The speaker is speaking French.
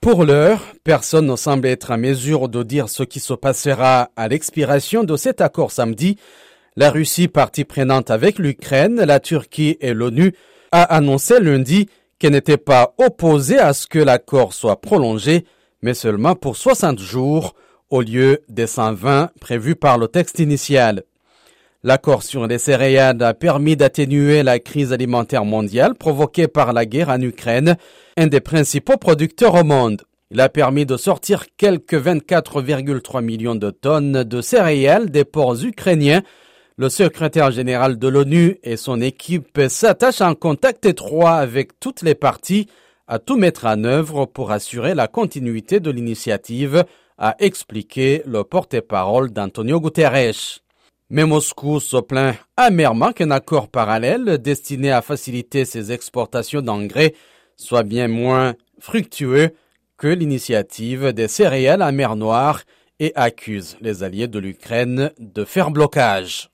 Pour l'heure, personne ne semble être en mesure de dire ce qui se passera à l'expiration de cet accord samedi. La Russie, partie prenante avec l'Ukraine, la Turquie et l'ONU, a annoncé lundi qu'elle n'était pas opposée à ce que l'accord soit prolongé, mais seulement pour 60 jours au lieu des 120 prévus par le texte initial. L'accord sur les céréales a permis d'atténuer la crise alimentaire mondiale provoquée par la guerre en Ukraine, un des principaux producteurs au monde. Il a permis de sortir quelques 24,3 millions de tonnes de céréales des ports ukrainiens. Le secrétaire général de l'ONU et son équipe s'attachent en contact étroit avec toutes les parties à tout mettre en œuvre pour assurer la continuité de l'initiative, a expliqué le porte-parole d'Antonio Guterres. Mais Moscou se plaint amèrement qu'un accord parallèle destiné à faciliter ses exportations d'engrais soit bien moins fructueux que l'initiative des céréales à mer Noire et accuse les alliés de l'Ukraine de faire blocage.